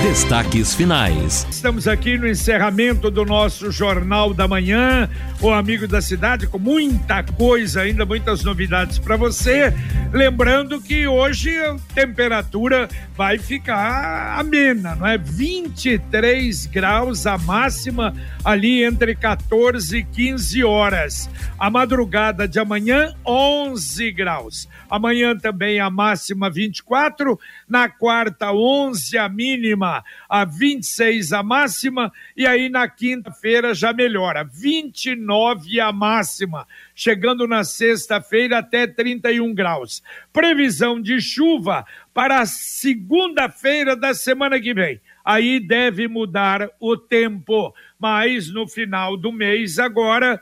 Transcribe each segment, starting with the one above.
Destaques finais. Estamos aqui no encerramento do nosso Jornal da Manhã, o Amigo da Cidade, com muita coisa, ainda muitas novidades para você. Lembrando que hoje a temperatura vai ficar amena, não é? 23 graus a máxima ali entre 14 e 15 horas. A madrugada de amanhã, 11 graus. Amanhã também a máxima 24, na quarta 11 a mínima, a 26 a máxima e aí na quinta-feira já melhora, 29 a máxima, chegando na sexta-feira até 31 graus. Previsão de chuva para segunda-feira da semana que vem. Aí deve mudar o tempo, mas no final do mês agora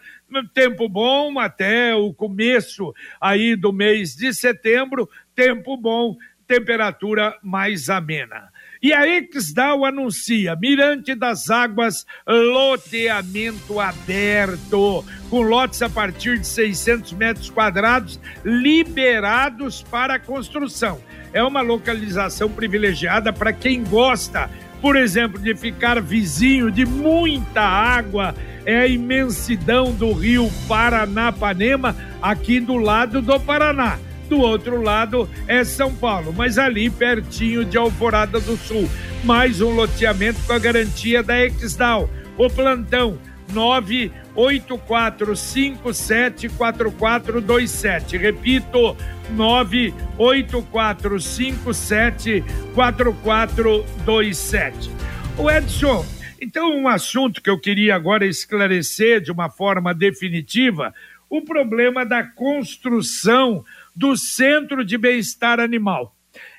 tempo bom até o começo aí do mês de setembro, tempo bom, temperatura mais amena. E a Exdal anuncia Mirante das Águas, loteamento aberto, com lotes a partir de 600 metros quadrados liberados para construção. É uma localização privilegiada para quem gosta por exemplo, de ficar vizinho de muita água, é a imensidão do rio Paranapanema, aqui do lado do Paraná. Do outro lado é São Paulo, mas ali pertinho de Alvorada do Sul. Mais um loteamento com a garantia da Exdal. O plantão 984574427. Repito, 984574427. O Edson, então um assunto que eu queria agora esclarecer de uma forma definitiva, o problema da construção do Centro de Bem-Estar Animal.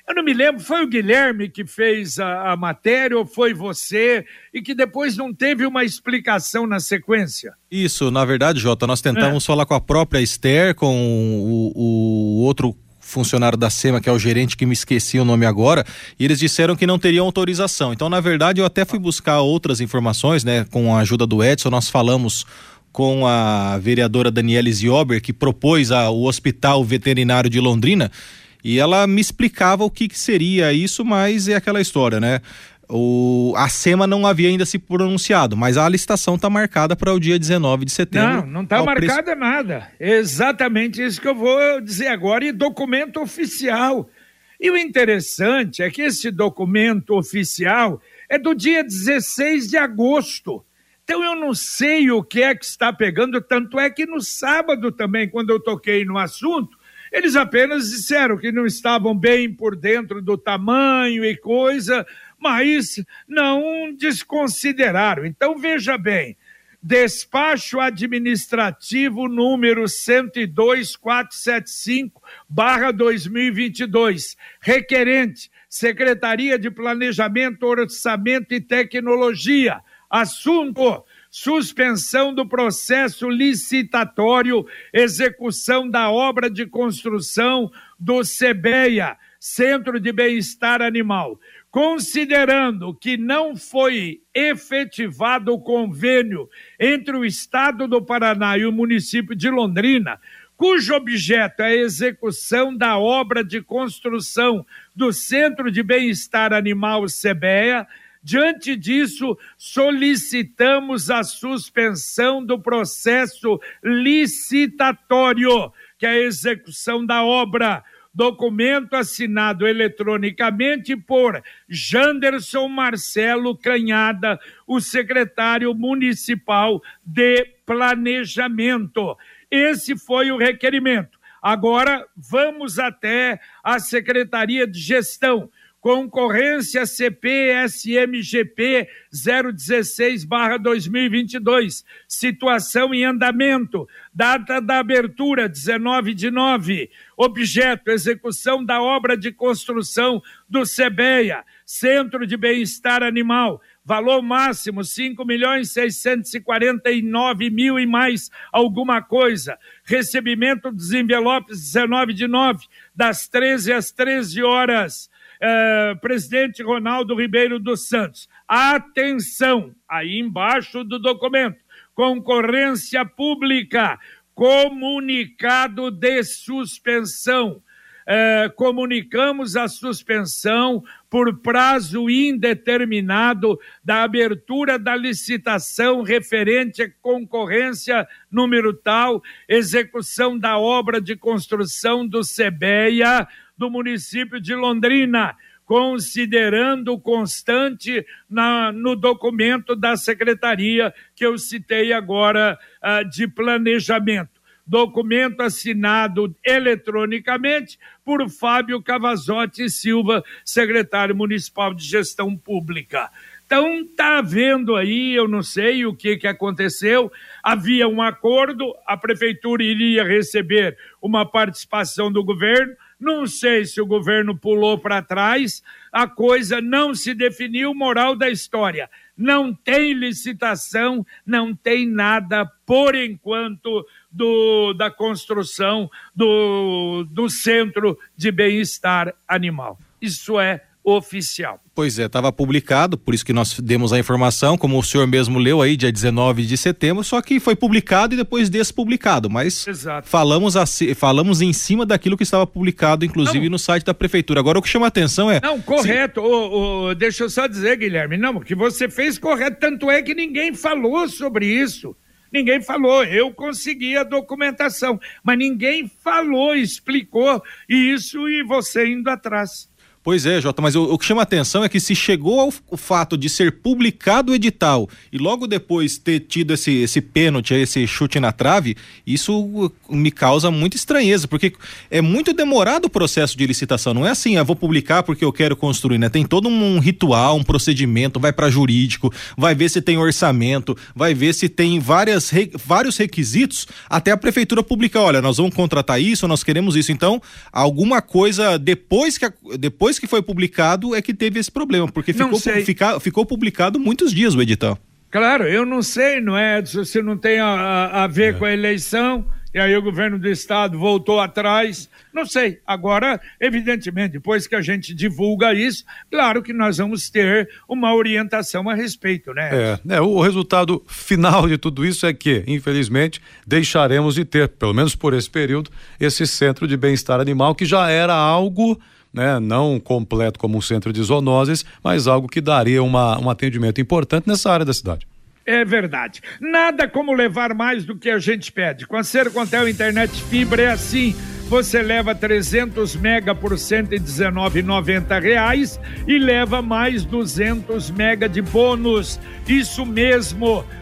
Eu não me lembro, foi o Guilherme que fez a, a, matéria ou foi você e que depois não teve uma explicação na sequência? Isso, na verdade, Jota, nós tentamos é. falar com a própria Esther, com o, o outro funcionário da SEMA, que é o gerente, que me esqueci o nome agora, e eles disseram que não teriam autorização. Então, na verdade, eu até fui buscar outras informações, né? Com a ajuda do Edson, nós falamos com a vereadora Daniela Ziober, que propôs a, o Hospital Veterinário de Londrina, e ela me explicava o que, que seria isso, mas é aquela história, né? O, a SEMA não havia ainda se pronunciado, mas a licitação está marcada para o dia 19 de setembro. Não, não está marcada preço... nada. Exatamente isso que eu vou dizer agora, e documento oficial. E o interessante é que esse documento oficial é do dia 16 de agosto. Então eu não sei o que é que está pegando, tanto é que no sábado também, quando eu toquei no assunto, eles apenas disseram que não estavam bem por dentro do tamanho e coisa, mas não desconsideraram. Então veja bem, despacho administrativo número 102475 barra 2022, requerente, Secretaria de Planejamento, Orçamento e Tecnologia, assunto suspensão do processo licitatório, execução da obra de construção do CBEA, Centro de Bem-Estar Animal. Considerando que não foi efetivado o convênio entre o Estado do Paraná e o município de Londrina, cujo objeto é a execução da obra de construção do Centro de Bem-Estar Animal CBEA, Diante disso, solicitamos a suspensão do processo licitatório, que é a execução da obra. Documento assinado eletronicamente por Janderson Marcelo Canhada, o secretário municipal de Planejamento. Esse foi o requerimento. Agora vamos até a Secretaria de Gestão concorrência CP-SMGP 016-2022, situação em andamento, data da abertura 19 de 9, objeto execução da obra de construção do CEBEA, Centro de Bem-Estar Animal, valor máximo cinco milhões seiscentos e quarenta e nove mil e mais alguma coisa, recebimento dos envelopes 19 de 9, das 13 às 13 horas, é, presidente Ronaldo Ribeiro dos Santos. Atenção, aí embaixo do documento, concorrência pública, comunicado de suspensão. É, comunicamos a suspensão por prazo indeterminado da abertura da licitação referente à concorrência número tal, execução da obra de construção do SEBEA do município de Londrina, considerando constante na, no documento da secretaria que eu citei agora uh, de planejamento documento assinado eletronicamente por Fábio Cavazotti Silva, secretário municipal de gestão pública. Então tá vendo aí, eu não sei o que que aconteceu. Havia um acordo, a prefeitura iria receber uma participação do governo. Não sei se o governo pulou para trás, a coisa não se definiu, moral da história. Não tem licitação, não tem nada por enquanto do, da construção do, do centro de bem-estar animal. Isso é oficial. Pois é, estava publicado, por isso que nós demos a informação, como o senhor mesmo leu aí, dia 19 de setembro, só que foi publicado e depois despublicado, mas Exato. falamos assim, falamos em cima daquilo que estava publicado, inclusive não. no site da prefeitura. Agora o que chama atenção é. Não, correto. Se... deixa eu só dizer, Guilherme, não, o que você fez correto, tanto é que ninguém falou sobre isso. Ninguém falou, eu consegui a documentação, mas ninguém falou, explicou isso e você indo atrás. Pois é, Jota, mas o, o, que chama atenção é que se chegou ao fato de ser publicado o edital e logo depois ter tido esse, esse pênalti, esse chute na trave, isso me causa muita estranheza, porque é muito demorado o processo de licitação. Não é assim, eu ah, vou publicar porque eu quero construir, né? Tem todo um ritual, um procedimento, vai para jurídico, vai ver se tem orçamento, vai ver se tem várias, re, vários requisitos, até a prefeitura publicar, olha, nós vamos contratar isso, nós queremos isso. Então, alguma coisa depois que, depois depois que foi publicado é que teve esse problema, porque ficou, fica, ficou publicado muitos dias o edital. Claro, eu não sei, não é? Se não tem a, a ver é. com a eleição, e aí o governo do estado voltou atrás. Não sei. Agora, evidentemente, depois que a gente divulga isso, claro que nós vamos ter uma orientação a respeito, né? É, é o resultado final de tudo isso é que, infelizmente, deixaremos de ter, pelo menos por esse período, esse centro de bem-estar animal que já era algo né, não completo como um centro de zoonoses, mas algo que daria uma, um atendimento importante nessa área da cidade. É verdade. Nada como levar mais do que a gente pede. Com a Sercontel Internet Fibra é assim. Você leva 300 mega por 119,90 reais e leva mais 200 mega de bônus. Isso mesmo,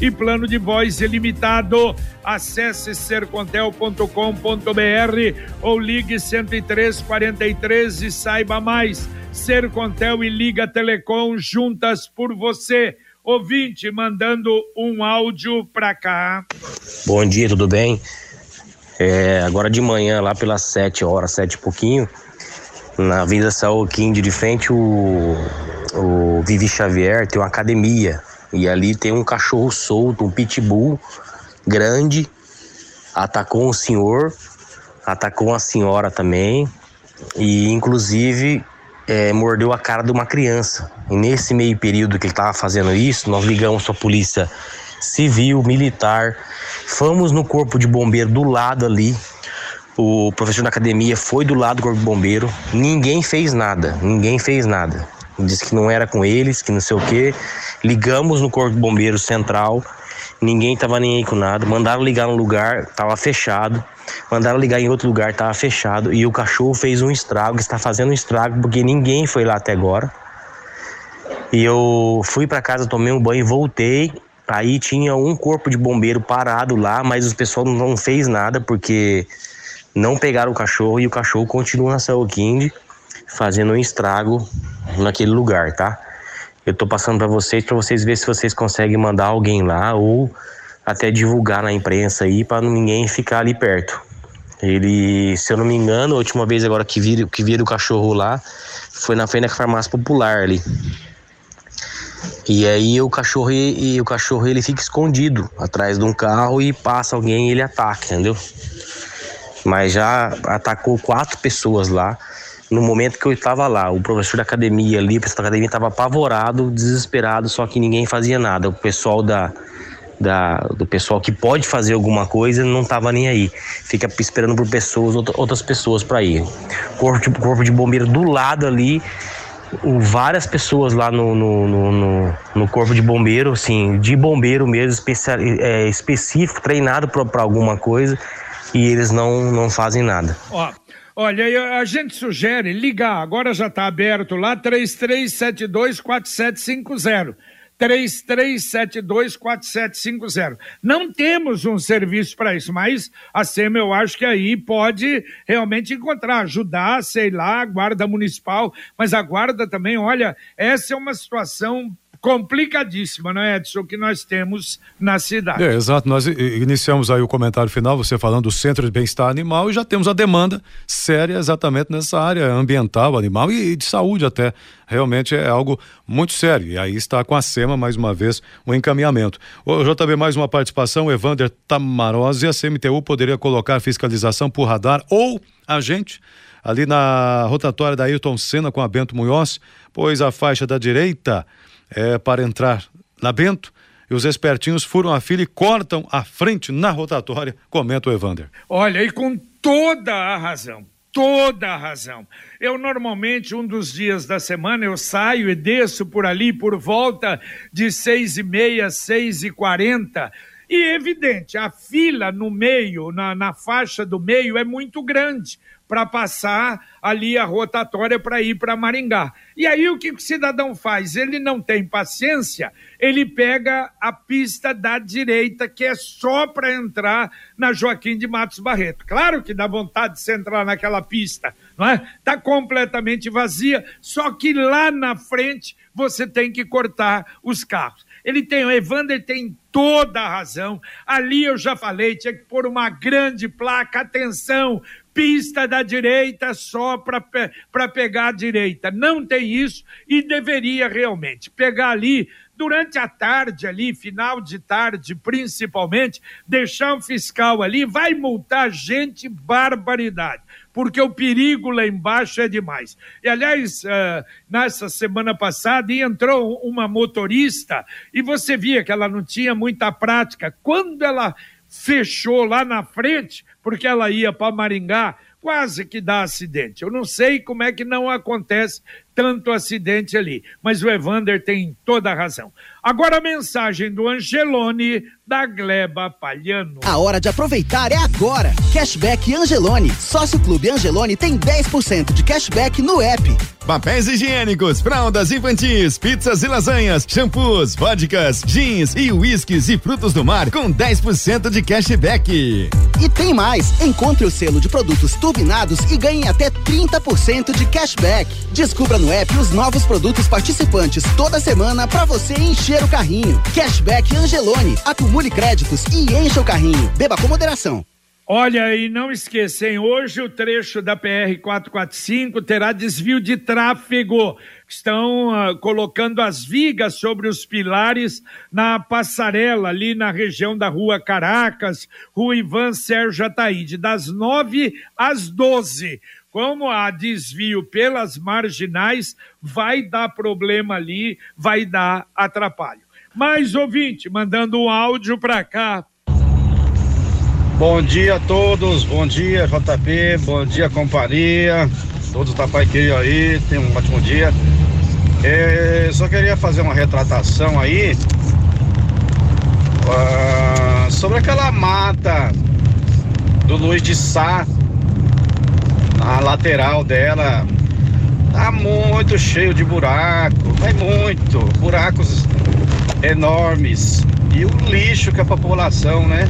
e plano de voz ilimitado. Acesse sercontel.com.br ou ligue 10343 e saiba mais. Sercontel e Liga Telecom juntas por você. Ouvinte mandando um áudio para cá. Bom dia, tudo bem? É, agora de manhã, lá pelas sete horas, sete e pouquinho, na Avenida Saúquinde, de frente o, o Vivi Xavier, tem uma academia. E ali tem um cachorro solto, um pitbull grande, atacou um senhor, atacou uma senhora também, e inclusive é, mordeu a cara de uma criança. E nesse meio período que ele estava fazendo isso, nós ligamos para a polícia civil, militar, Fomos no corpo de bombeiro do lado ali. O professor da academia foi do lado do corpo de bombeiro. Ninguém fez nada. Ninguém fez nada. Disse que não era com eles, que não sei o quê. Ligamos no corpo de bombeiro central. Ninguém tava nem aí com nada. Mandaram ligar no lugar, tava fechado. Mandaram ligar em outro lugar, tava fechado. E o cachorro fez um estrago, está fazendo um estrago porque ninguém foi lá até agora. E eu fui para casa, tomei um banho, voltei Aí tinha um corpo de bombeiro parado lá, mas o pessoal não fez nada porque não pegaram o cachorro e o cachorro continua na Saoquinde fazendo um estrago naquele lugar, tá? Eu tô passando para vocês para vocês verem se vocês conseguem mandar alguém lá ou até divulgar na imprensa aí para ninguém ficar ali perto. Ele, se eu não me engano, a última vez agora que vi, que vi o cachorro lá foi na frente da farmácia popular ali. E aí o cachorro e, e o cachorro ele fica escondido atrás de um carro e passa alguém e ele ataca, entendeu? Mas já atacou quatro pessoas lá no momento que eu estava lá. O professor da academia ali, o pessoal da academia estava apavorado, desesperado, só que ninguém fazia nada. O pessoal da, da, do pessoal que pode fazer alguma coisa não estava nem aí. Fica esperando por pessoas, outras pessoas para ir. Corpo de, corpo de bombeiro do lado ali, várias pessoas lá no, no, no, no, corpo de bombeiro, assim, de bombeiro mesmo, especial, é, específico, treinado para alguma coisa, e eles não, não fazem nada. Ó, olha, a gente sugere ligar, agora já está aberto lá, 33724750. 33724750. Não temos um serviço para isso, mas a SEMA eu acho que aí pode realmente encontrar, ajudar, sei lá, a guarda municipal, mas a guarda também, olha, essa é uma situação complicadíssima, não é, Edson, que nós temos na cidade. É, exato. Nós iniciamos aí o comentário final, você falando do Centro de Bem-Estar Animal, e já temos a demanda séria exatamente nessa área ambiental, animal e, de saúde até. Realmente é algo muito sério. E aí está com a SEMA, mais uma vez, o um encaminhamento. O JB, mais uma participação, Evander Tamarose, a CMTU poderia colocar fiscalização por radar ou agente ali na rotatória da Ayrton Senna com a Bento Munhoz, pois a faixa da direita é, para entrar na Bento e os espertinhos furam a fila e cortam a frente na rotatória, comenta o Evander. Olha, e com toda a razão, toda a razão. Eu normalmente, um dos dias da semana, eu saio e desço por ali por volta de seis e meia, seis e quarenta, e evidente, a fila no meio, na, na faixa do meio, é muito grande para passar ali a rotatória para ir para Maringá. E aí o que o cidadão faz? Ele não tem paciência, ele pega a pista da direita, que é só para entrar na Joaquim de Matos Barreto. Claro que dá vontade de você entrar naquela pista, não é? Está completamente vazia, só que lá na frente você tem que cortar os carros. Ele tem, o Evander tem toda a razão. Ali eu já falei, tinha que pôr uma grande placa, atenção, pista da direita só para pegar a direita. Não tem isso e deveria realmente pegar ali durante a tarde ali, final de tarde principalmente, deixar um fiscal ali, vai multar gente barbaridade porque o perigo lá embaixo é demais. E, aliás, uh, nessa semana passada entrou uma motorista e você via que ela não tinha muita prática. Quando ela fechou lá na frente, porque ela ia para Maringá, quase que dá acidente. Eu não sei como é que não acontece tanto acidente ali, mas o Evander tem toda a razão. Agora a mensagem do Angelone da Gleba Palhano. A hora de aproveitar é agora. Cashback Angelone. Sócio Clube Angelone tem 10% de cashback no app. Papéis higiênicos, fraldas infantis, pizzas e lasanhas, shampoos, vodkas, jeans e uísques e frutos do mar com 10% de cashback. E tem mais. Encontre o selo de produtos turbinados e ganhe até 30% de cashback. Descubra no app os novos produtos participantes toda semana para você encher o carrinho. Cashback Angelone. Acumule créditos e encha o carrinho. Beba com moderação. Olha, e não esquecem, hoje o trecho da PR 445 terá desvio de tráfego. Estão uh, colocando as vigas sobre os pilares na passarela, ali na região da Rua Caracas, Rua Ivan Sérgio Ataíde, das nove às doze. Como há desvio pelas marginais, vai dar problema ali, vai dar atrapalho. Mais ouvinte, mandando um áudio para cá. Bom dia a todos, bom dia JP, bom dia companhia, todos da Paiqueiro aí, tenham um ótimo dia. É, só queria fazer uma retratação aí uh, sobre aquela mata do Luiz de Sá a lateral dela tá muito cheio de buraco, é muito, buracos enormes. E o lixo que a população, né,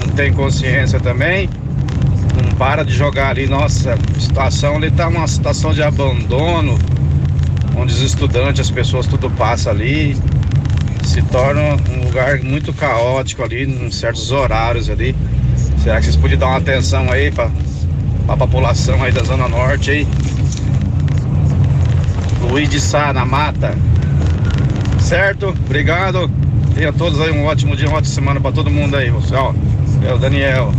não tem consciência também, não para de jogar ali. Nossa, situação ali tá uma situação de abandono, onde os estudantes, as pessoas tudo passa ali, se torna um lugar muito caótico ali, em certos horários ali. Será que vocês podiam dar uma atenção aí para a população aí da Zona Norte aí. Luiz de Sá, na mata. Certo? Obrigado. Tenha todos aí um ótimo dia, uma ótima semana para todo mundo aí, pessoal. É o Daniel.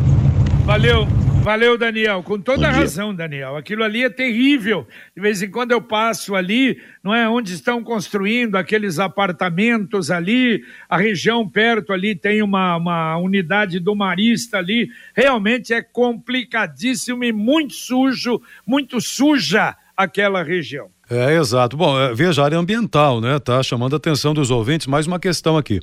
Valeu. Valeu, Daniel. Com toda a razão, Daniel. Aquilo ali é terrível. De vez em quando eu passo ali, não é? Onde estão construindo aqueles apartamentos ali, a região perto ali tem uma, uma unidade do Marista ali. Realmente é complicadíssimo e muito sujo, muito suja aquela região. É, exato. Bom, é, veja a área ambiental, né? Tá chamando a atenção dos ouvintes. Mais uma questão aqui.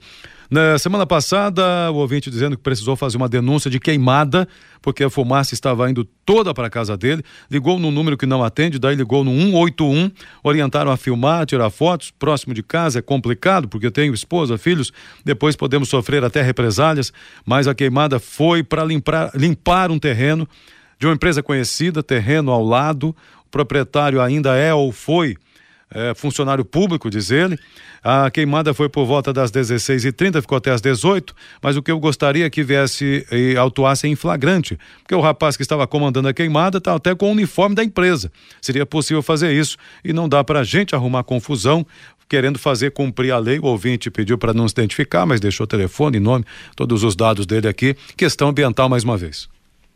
Na semana passada, o ouvinte dizendo que precisou fazer uma denúncia de queimada, porque a fumaça estava indo toda para a casa dele. Ligou no número que não atende, daí ligou no 181, orientaram a filmar, tirar fotos. Próximo de casa é complicado, porque tenho esposa, filhos, depois podemos sofrer até represálias, mas a queimada foi para limpar, limpar um terreno de uma empresa conhecida, terreno ao lado. O proprietário ainda é ou foi é, funcionário público, diz ele. A queimada foi por volta das 16h30, ficou até as 18 mas o que eu gostaria é que viesse e autuasse em flagrante, porque o rapaz que estava comandando a queimada está até com o uniforme da empresa. Seria possível fazer isso e não dá para a gente arrumar confusão querendo fazer cumprir a lei. O ouvinte pediu para não se identificar, mas deixou telefone, nome, todos os dados dele aqui. Questão ambiental mais uma vez.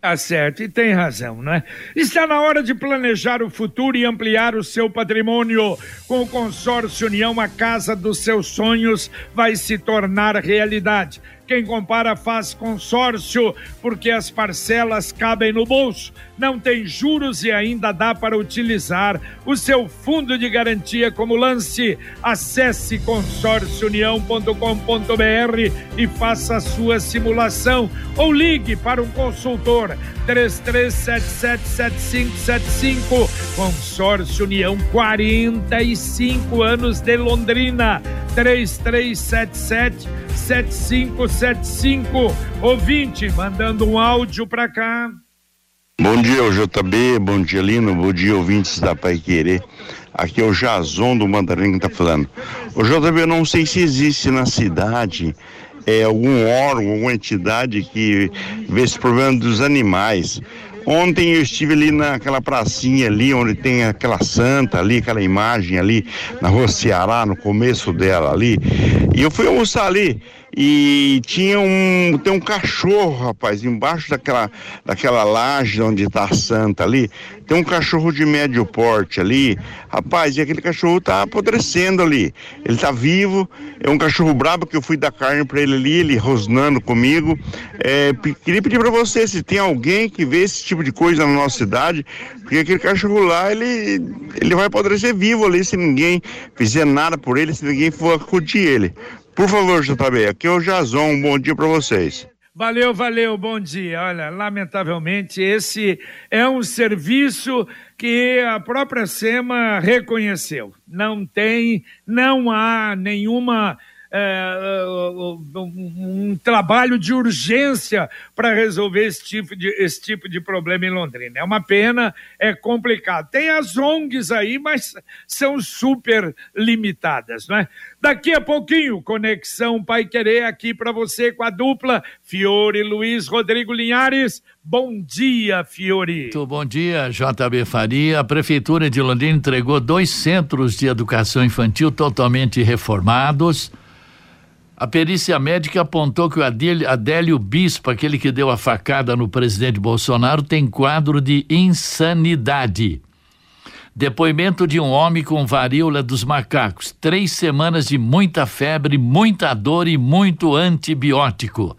Tá certo, e tem razão, né? Está na hora de planejar o futuro e ampliar o seu patrimônio. Com o consórcio União, a casa dos seus sonhos vai se tornar realidade. Quem compara faz consórcio, porque as parcelas cabem no bolso, não tem juros e ainda dá para utilizar o seu fundo de garantia como lance. Acesse consórciounião.com.br e faça a sua simulação ou ligue para um consultor 33777575. Consórcio União 45 anos de Londrina 3377 7575. Ouvinte, mandando um áudio para cá. Bom dia, JB, bom dia, Lino, bom dia, ouvintes da Pai Querer. Aqui é o Jazon do Mandarim que tá falando. O JB, eu não sei se existe na cidade é, algum órgão, alguma entidade que vê esse problema dos animais. Ontem eu estive ali naquela pracinha ali, onde tem aquela santa ali, aquela imagem ali, na rua Ceará, no começo dela ali. E eu fui almoçar ali e tinha um tem um cachorro, rapaz, embaixo daquela daquela laje onde está a santa ali, tem um cachorro de médio porte ali, rapaz, e aquele cachorro tá apodrecendo ali. Ele tá vivo, é um cachorro brabo que eu fui dar carne para ele ali, ele rosnando comigo. É, queria pedir para você se tem alguém que vê esse tipo de coisa na nossa cidade, porque aquele cachorro lá, ele ele vai apodrecer vivo ali se ninguém fizer nada por ele, se ninguém for acudir ele. Por favor, JB, aqui é o Jazon, um bom dia para vocês. Valeu, valeu, bom dia. Olha, lamentavelmente, esse é um serviço que a própria SEMA reconheceu. Não tem, não há nenhuma é, um, trabalho de urgência para resolver esse tipo, de, esse tipo de problema em Londrina. É uma pena, é complicado. Tem as ONGs aí, mas são super limitadas, não é? Daqui a pouquinho, Conexão Pai Querer aqui para você com a dupla Fiore Luiz Rodrigo Linhares. Bom dia, Fiore. Muito bom dia, JB Faria. A Prefeitura de Londrina entregou dois centros de educação infantil totalmente reformados a perícia médica apontou que o Adélio, Bispo, aquele que deu a facada no presidente Bolsonaro, tem quadro de insanidade. Depoimento de um homem com varíola dos macacos. Três semanas de muita febre, muita dor e muito antibiótico.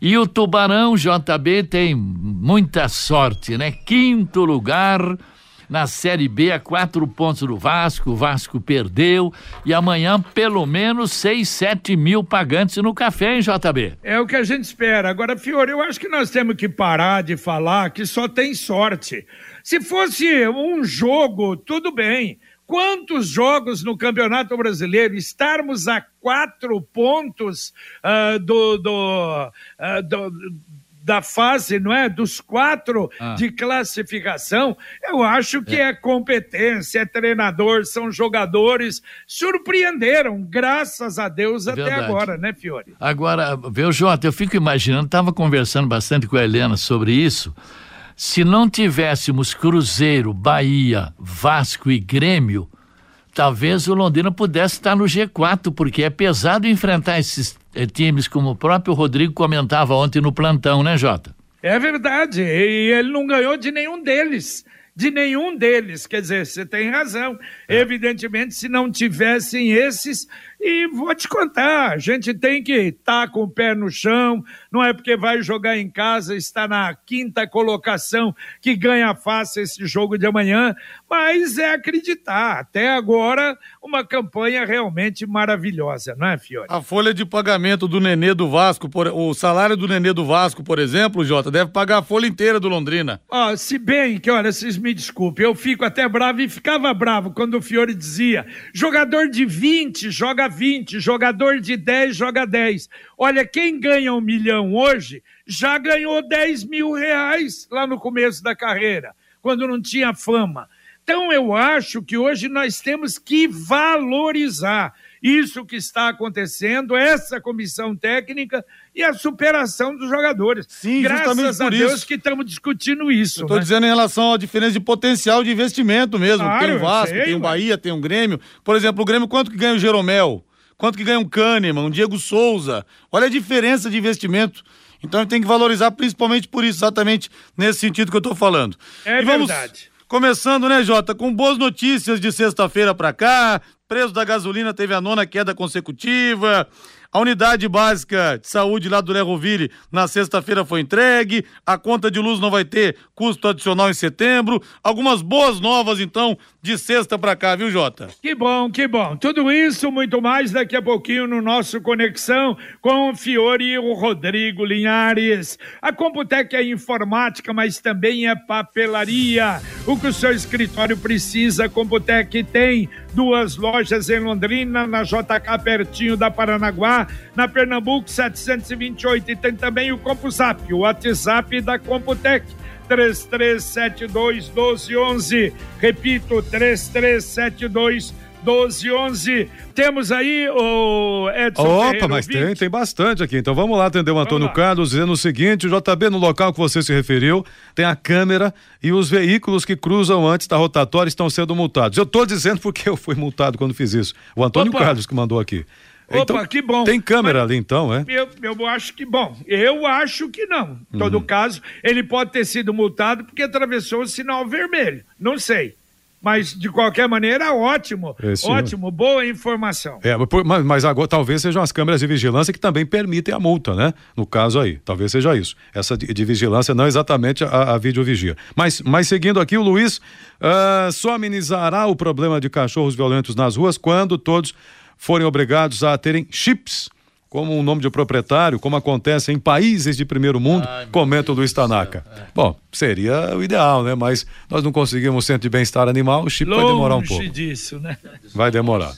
E o Tubarão JB tem muita sorte, né? Quinto lugar na Série B a quatro pontos do Vasco, o Vasco perdeu e amanhã pelo menos seis, sete mil pagantes no café, hein, JB? É o que a gente espera. Agora, Fiore, eu acho que nós temos que parar de falar que só tem sorte. Se fosse um jogo, tudo bem. Quantos jogos no Campeonato Brasileiro estarmos a quatro pontos uh, do, do, uh, do da fase, não é? Dos quatro ah. de classificação, eu acho que é. é. competência, é treinador, são jogadores, surpreenderam, graças a Deus, até Verdade. agora, né, Fiore? Agora, viu, Jota, eu fico imaginando, estava conversando bastante com a Helena sobre isso. Se não tivéssemos Cruzeiro, Bahia, Vasco e Grêmio, talvez o Londrina pudesse estar no G4, porque é pesado enfrentar esses eh, times, como o próprio Rodrigo comentava ontem no plantão, né, Jota? É verdade, e ele não ganhou de nenhum deles de nenhum deles. Quer dizer, você tem razão. É. Evidentemente, se não tivessem esses, e vou te contar, a gente tem que estar tá com o pé no chão, não é porque vai jogar em casa, está na quinta colocação que ganha fácil esse jogo de amanhã, mas é acreditar. Até agora, uma campanha realmente maravilhosa, não é, Fiore? A folha de pagamento do Nenê do Vasco, por, o salário do Nenê do Vasco, por exemplo, Jota, deve pagar a folha inteira do Londrina. Ó, se bem que, olha, vocês me desculpem, eu fico até bravo e ficava bravo quando o Fiore dizia: jogador de 20 joga 20, jogador de 10 joga 10. Olha, quem ganha um milhão hoje já ganhou 10 mil reais lá no começo da carreira, quando não tinha fama. Então eu acho que hoje nós temos que valorizar isso que está acontecendo, essa comissão técnica e a superação dos jogadores. Sim, Graças a Deus isso. que estamos discutindo isso. Estou né? dizendo em relação à diferença de potencial de investimento mesmo. Claro, tem o Vasco, sei, tem o. Bahia, tem o Grêmio. Por exemplo, o Grêmio, quanto que ganha o Jeromel? Quanto que ganha um Kahneman, um Diego Souza? Olha a diferença de investimento. Então tem que valorizar principalmente por isso, exatamente nesse sentido que eu estou falando. É E vamos verdade. Começando, né, Jota, com boas notícias de sexta-feira para cá. Preço da gasolina teve a nona queda consecutiva. A unidade básica de saúde lá do Lerroville na sexta-feira foi entregue. A conta de luz não vai ter custo adicional em setembro. Algumas boas novas, então, de sexta para cá, viu, Jota? Que bom, que bom. Tudo isso, muito mais daqui a pouquinho no nosso Conexão com o Fiore e o Rodrigo Linhares. A Computec é informática, mas também é papelaria. O que o seu escritório precisa, a Computec tem duas lojas em Londrina, na JK pertinho da Paranaguá, na Pernambuco 728 e tem também o CompuSap, o WhatsApp da Computec. 3372 1211. Repito, 3372 1211. Temos aí o Edson Opa, mas tem, tem bastante aqui. Então vamos lá atender o Antônio. Carlos dizendo o seguinte: o JB, no local que você se referiu, tem a câmera e os veículos que cruzam antes da rotatória estão sendo multados. Eu estou dizendo porque eu fui multado quando fiz isso. O Antônio Opa. Carlos que mandou aqui. Opa, que bom. Tem câmera Mas- ali então, é? Eu, eu acho que, bom, eu acho que não. Em todo Uhum. caso, ele pode ter sido multado porque atravessou o sinal vermelho. Não sei. Mas, de qualquer maneira, ótimo. É, sim. ótimo, boa informação. É, mas mas, agora talvez sejam as câmeras de vigilância que também permitem a multa, né? No caso aí, talvez seja isso. Essa de, de vigilância, não exatamente a, a videovigia. Mas, mas seguindo aqui, o Luiz ah, só amenizará o problema de cachorros violentos nas ruas quando todos forem obrigados a terem chips. Como um nome de proprietário, como acontece em países de primeiro mundo, comenta o Luiz Tanaka. Bom, seria o ideal, né? Mas nós não conseguimos centro de bem-estar animal, o chip vai demorar um Longe pouco. disso, né? Vai demorar.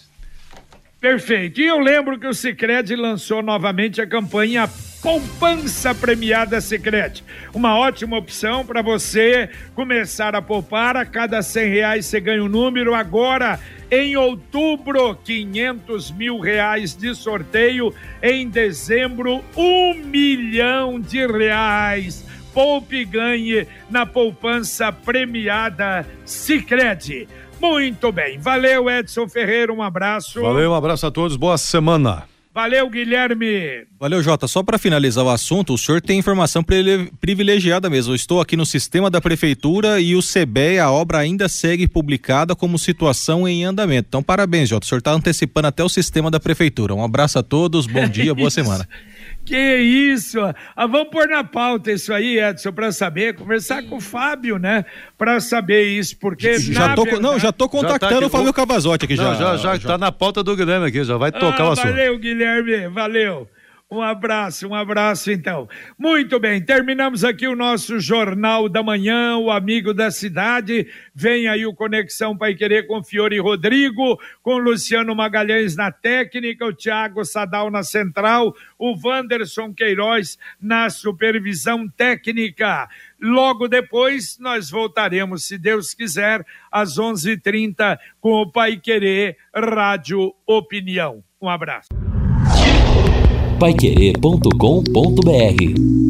Perfeito. E eu lembro que o Sicredi lançou novamente a campanha Poupança Premiada Sicredi. Uma ótima opção para você começar a poupar. A cada 100 reais você ganha um número. Agora, em outubro, 500 mil reais de sorteio. Em dezembro, um milhão de reais. Poupe e ganhe na poupança premiada Sicredi. Muito bem. Valeu, Edson Ferreira. Um abraço. Valeu, um abraço a todos, boa semana. Valeu, Guilherme. Valeu, Jota. Só para finalizar o assunto, o senhor tem informação privilegiada mesmo. Eu estou aqui no sistema da prefeitura e o CBE, a obra ainda segue publicada como situação em andamento. Então, parabéns, Jota. O senhor está antecipando até o sistema da prefeitura. Um abraço a todos, bom dia, boa semana. Que isso! Ah, vamos pôr na pauta isso aí, Edson, para saber, conversar com o Fábio, né? Para saber isso, porque. Já tô, verdade- não, já tô contactando aqui. o Fábio Cavazotti aqui Não, já. já, já, tá na pauta do Guilherme aqui, já vai tocar Ah, o assunto. Valeu, Guilherme, valeu. Um abraço, um abraço então. Muito bem, terminamos aqui o nosso Jornal da Manhã, o Amigo da Cidade. Vem aí o Conexão Pai Querer com Fiore Rodrigo, com Luciano Magalhães na técnica, o Thiago Sadal na central, o Wanderson Queiroz na supervisão técnica. Logo depois, nós voltaremos, se Deus quiser, às 11h30 com o Pai Querer Rádio Opinião. Um abraço. Paiquerê.com.br